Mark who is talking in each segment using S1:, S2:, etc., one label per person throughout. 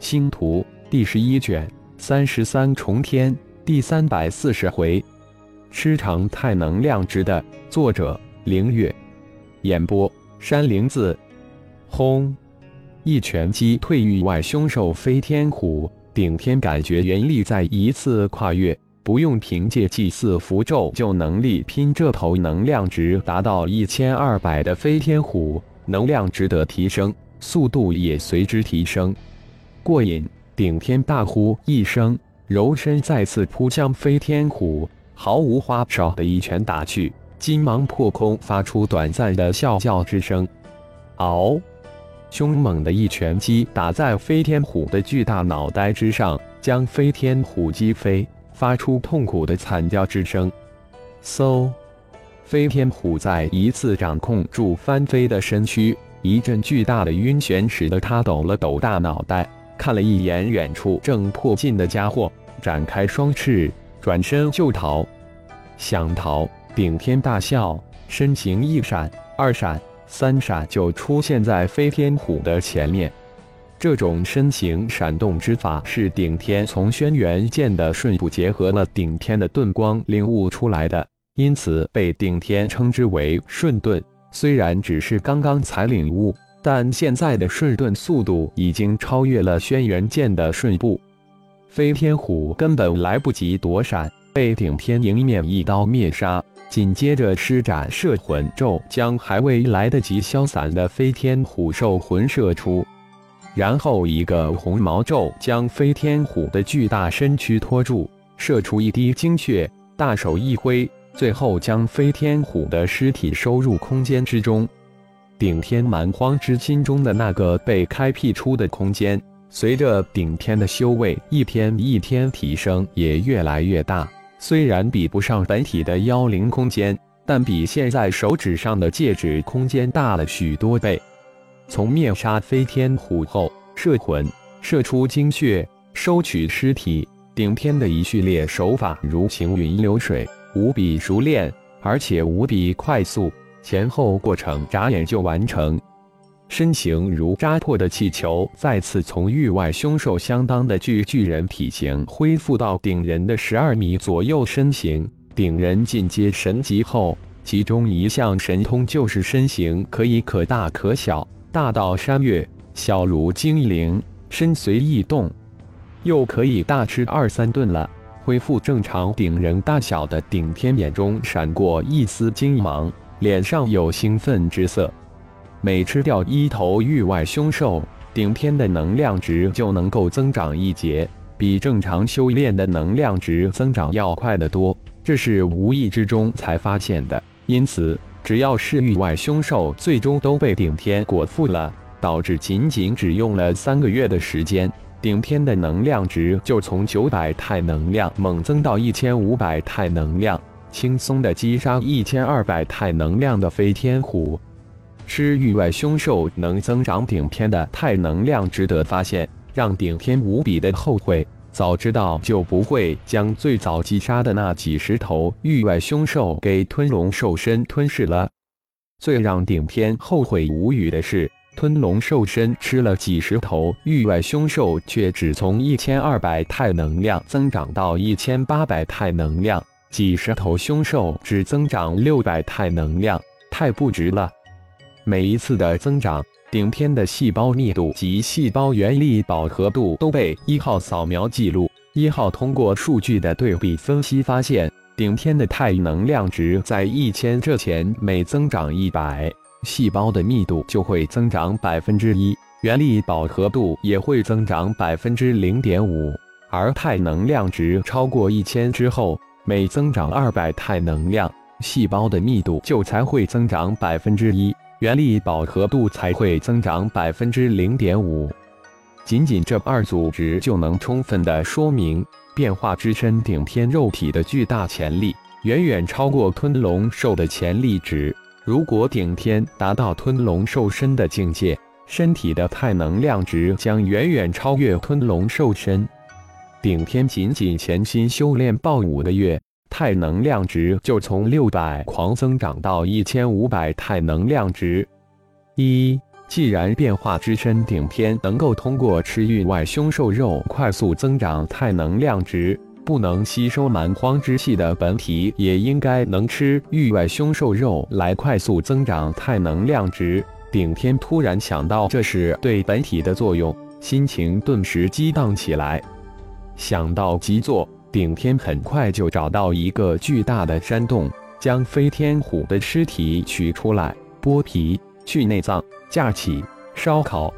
S1: 星图第十一卷三十三重天第三百四十回，吃长太能量值的作者凌月，演播山灵子。轰！一拳击退域外凶兽飞天虎，顶天感觉原力再一次跨越，不用凭借祭祀符咒就能力拼这头能量值达到一千二百的飞天虎，能量值得提升，速度也随之提升。过瘾！顶天大呼一声，柔身再次扑向飞天虎，毫无花哨的一拳打去，金芒破空，发出短暂的啸叫之声。嗷！凶猛的一拳击打在飞天虎的巨大脑袋之上，将飞天虎击飞，发出痛苦的惨叫之声。嗖！飞天虎再一次掌控住翻飞的身躯，一阵巨大的晕眩使得他抖了抖大脑袋。看了一眼远处正迫近的家伙，展开双翅，转身就逃。想逃，顶天大笑，身形一闪、二闪、三闪，就出现在飞天虎的前面。这种身形闪动之法是顶天从轩辕剑的瞬步结合了顶天的遁光领悟出来的，因此被顶天称之为瞬遁。虽然只是刚刚才领悟。但现在的瞬遁速度已经超越了轩辕剑的瞬步，飞天虎根本来不及躲闪，被顶天迎面一刀灭杀。紧接着施展摄魂咒，将还未来得及消散的飞天虎兽魂射出，然后一个红毛咒将飞天虎的巨大身躯托住，射出一滴精血，大手一挥，最后将飞天虎的尸体收入空间之中。顶天蛮荒之心中的那个被开辟出的空间，随着顶天的修为一天一天提升，也越来越大。虽然比不上本体的妖灵空间，但比现在手指上的戒指空间大了许多倍。从灭杀飞天虎后，摄魂、射出精血、收取尸体，顶天的一系列手法如行云流水，无比熟练，而且无比快速。前后过程眨眼就完成，身形如扎破的气球，再次从域外凶兽相当的巨巨人体型恢复到顶人的十二米左右身形。顶人进阶神级后，其中一项神通就是身形可以可大可小，大到山岳，小如精灵，身随意动，又可以大吃二三顿了。恢复正常顶人大小的顶天眼中闪过一丝金芒。脸上有兴奋之色，每吃掉一头域外凶兽，顶天的能量值就能够增长一截，比正常修炼的能量值增长要快得多。这是无意之中才发现的，因此只要是域外凶兽，最终都被顶天果腹了，导致仅仅只用了三个月的时间，顶天的能量值就从九百太能量猛增到一千五百太能量。轻松的击杀一千二百太能量的飞天虎，吃域外凶兽能增长顶天的太能量，值得发现，让顶天无比的后悔。早知道就不会将最早击杀的那几十头域外凶兽给吞龙兽身吞噬了。最让顶天后悔无语的是，吞龙兽身吃了几十头域外凶兽，却只从一千二百太能量增长到一千八百太能量。几十头凶兽只增长六百太能量，太不值了。每一次的增长，顶天的细胞密度及细胞原力饱和度都被一号扫描记录。一号通过数据的对比分析发现，顶天的太能量值在一千这前每增长一百，细胞的密度就会增长百分之一，原力饱和度也会增长百分之零点五。而太能量值超过一千之后，每增长二百太能量，细胞的密度就才会增长百分之一，原力饱和度才会增长百分之零点五。仅仅这二组值就能充分的说明，变化之身顶天肉体的巨大潜力，远远超过吞龙兽的潜力值。如果顶天达到吞龙兽身的境界，身体的太能量值将远远超越吞龙兽身。顶天仅仅潜心修炼爆五个月，太能量值就从六百狂增长到一千五百太能量值。一既然变化之身顶天能够通过吃域外凶兽肉快速增长太能量值，不能吸收蛮荒之气的本体也应该能吃域外凶兽肉来快速增长太能量值。顶天突然想到这是对本体的作用，心情顿时激荡起来。想到即做，顶天很快就找到一个巨大的山洞，将飞天虎的尸体取出来，剥皮。去内脏，架起烧烤，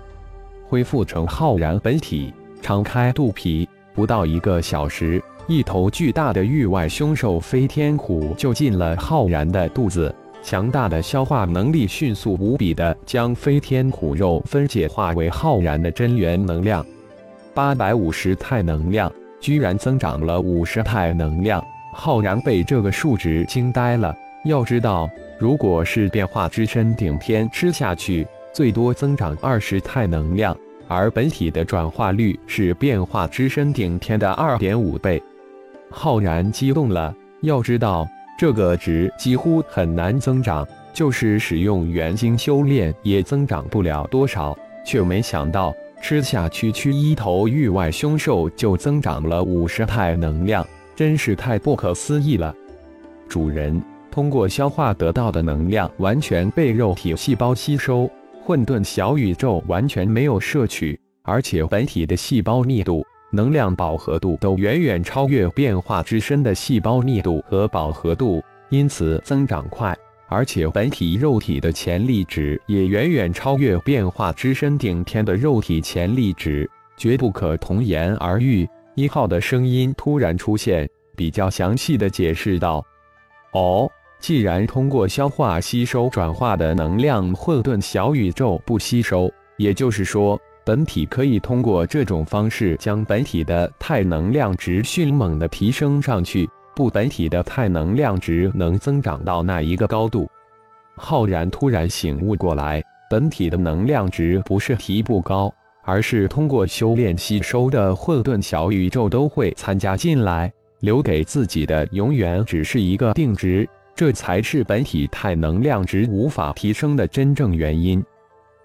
S1: 恢复成浩然本体。敞开肚皮，不到一个小时，一头巨大的域外凶兽飞天虎就进了浩然的肚子。强大的消化能力迅速无比的将飞天虎肉分解化为浩然的真元能量。八百五十太能量，居然增长了五十太能量。浩然被这个数值惊呆了。要知道。如果是变化之身顶天吃下去，最多增长二十太能量，而本体的转化率是变化之身顶天的二点五倍。浩然激动了，要知道这个值几乎很难增长，就是使用元晶修炼也增长不了多少，却没想到吃下区区一头域外凶兽就增长了五十太能量，真是太不可思议了，主人。通过消化得到的能量完全被肉体细胞吸收，混沌小宇宙完全没有摄取，而且本体的细胞密度、能量饱和度都远远超越变化之身的细胞密度和饱和度，因此增长快。而且本体肉体的潜力值也远远超越变化之身顶天的肉体潜力值，绝不可同言而喻。一号的声音突然出现，比较详细的解释道：“哦。”既然通过消化吸收转化的能量，混沌小宇宙不吸收，也就是说，本体可以通过这种方式将本体的太能量值迅猛的提升上去。不，本体的太能量值能增长到那一个高度？浩然突然醒悟过来，本体的能量值不是提不高，而是通过修炼吸收的混沌小宇宙都会参加进来，留给自己的永远只是一个定值。这才是本体太能量值无法提升的真正原因。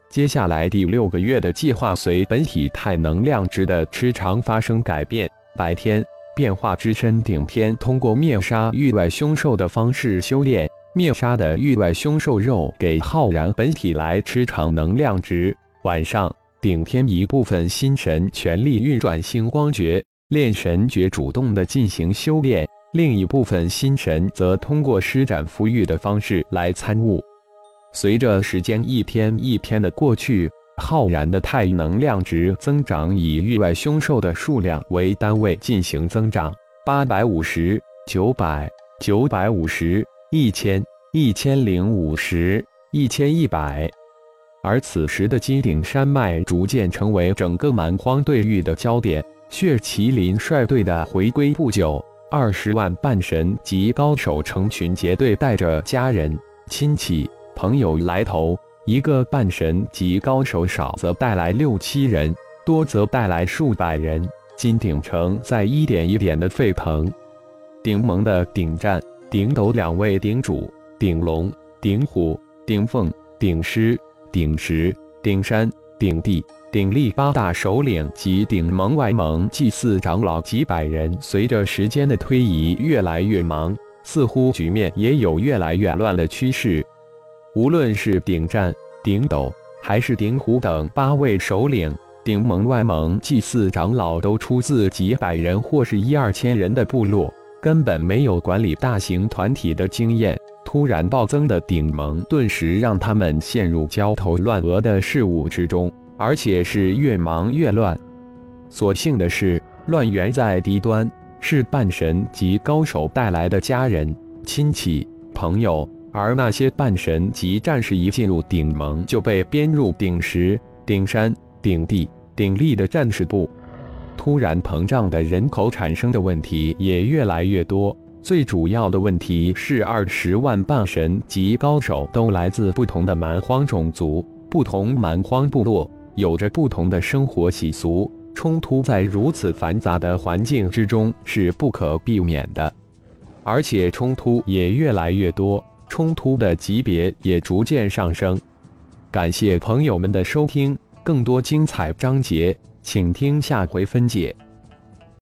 S1: 接下来第六个月的计划随本体太能量值的吃长发生改变。白天，变化之身顶天通过灭杀域外凶兽的方式修炼，灭杀的域外凶兽肉给浩然本体来吃长能量值。晚上，顶天一部分心神全力运转星光诀、炼神诀，主动的进行修炼。另一部分心神则通过施展符玉的方式来参悟。随着时间一天一天的过去，浩然的太能量值增长以域外凶兽的数量为单位进行增长：八百五十、九百、九百五十、一千、一千零五十、一千一百。而此时的金顶山脉逐渐成为整个蛮荒对域的焦点。血麒麟率队的回归不久。二十万半神及高手成群结队，带着家人、亲戚、朋友来投。一个半神级高手少则带来六七人，多则带来数百人。金鼎城在一点一点的沸腾。顶盟的顶战、顶斗两位顶主，顶龙、顶虎、顶凤、顶狮、顶石、顶山、顶地。鼎力八大首领及鼎盟外盟祭祀长老几百人，随着时间的推移越来越忙，似乎局面也有越来越乱的趋势。无论是鼎战、鼎斗，还是鼎虎等八位首领，鼎盟外盟祭祀长老都出自几百人或是一二千人的部落，根本没有管理大型团体的经验。突然暴增的鼎盟，顿时让他们陷入焦头烂额的事物之中。而且是越忙越乱。所幸的是，乱源在低端，是半神级高手带来的家人、亲戚、朋友。而那些半神级战士一进入顶盟，就被编入顶石、顶山、顶地、顶力的战士部。突然膨胀的人口产生的问题也越来越多。最主要的问题是，二十万半神级高手都来自不同的蛮荒种族、不同蛮荒部落。有着不同的生活习俗，冲突在如此繁杂的环境之中是不可避免的，而且冲突也越来越多，冲突的级别也逐渐上升。感谢朋友们的收听，更多精彩章节，请听下回分解。